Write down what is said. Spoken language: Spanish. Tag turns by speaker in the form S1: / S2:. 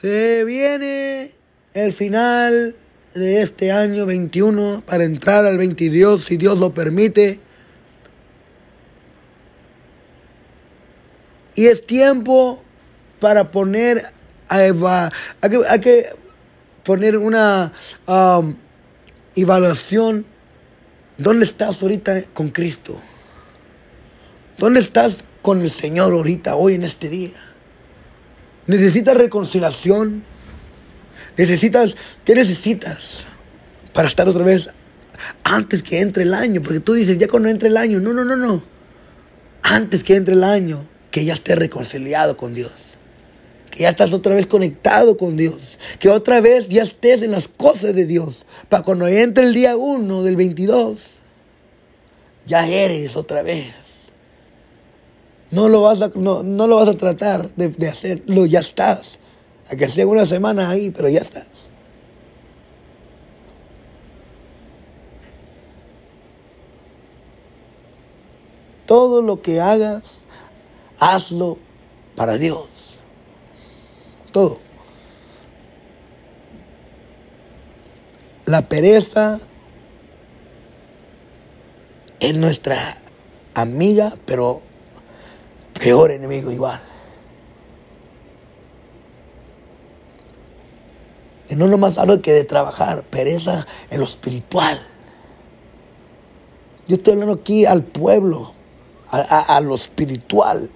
S1: Se viene el final de este año 21 para entrar al 22, si Dios lo permite. Y es tiempo para poner a que, que poner una um, evaluación. ¿Dónde estás ahorita con Cristo? ¿Dónde estás con el Señor ahorita, hoy en este día? ¿Necesitas reconciliación? ¿Necesitas, qué necesitas para estar otra vez antes que entre el año? Porque tú dices, ya cuando entre el año, no, no, no, no. Antes que entre el año, que ya estés reconciliado con Dios. Que ya estás otra vez conectado con Dios. Que otra vez ya estés en las cosas de Dios. Para cuando entre el día 1 del 22, ya eres otra vez. No lo vas a, no, lo vas a tratar de, de hacerlo, ya estás. A que sea una semana ahí, pero ya estás. Todo lo que hagas, hazlo para Dios. Todo. La pereza es nuestra amiga, pero peor enemigo igual. Y no nomás hablo que de trabajar, pereza en lo espiritual. Yo estoy hablando aquí al pueblo, a, lo espiritual.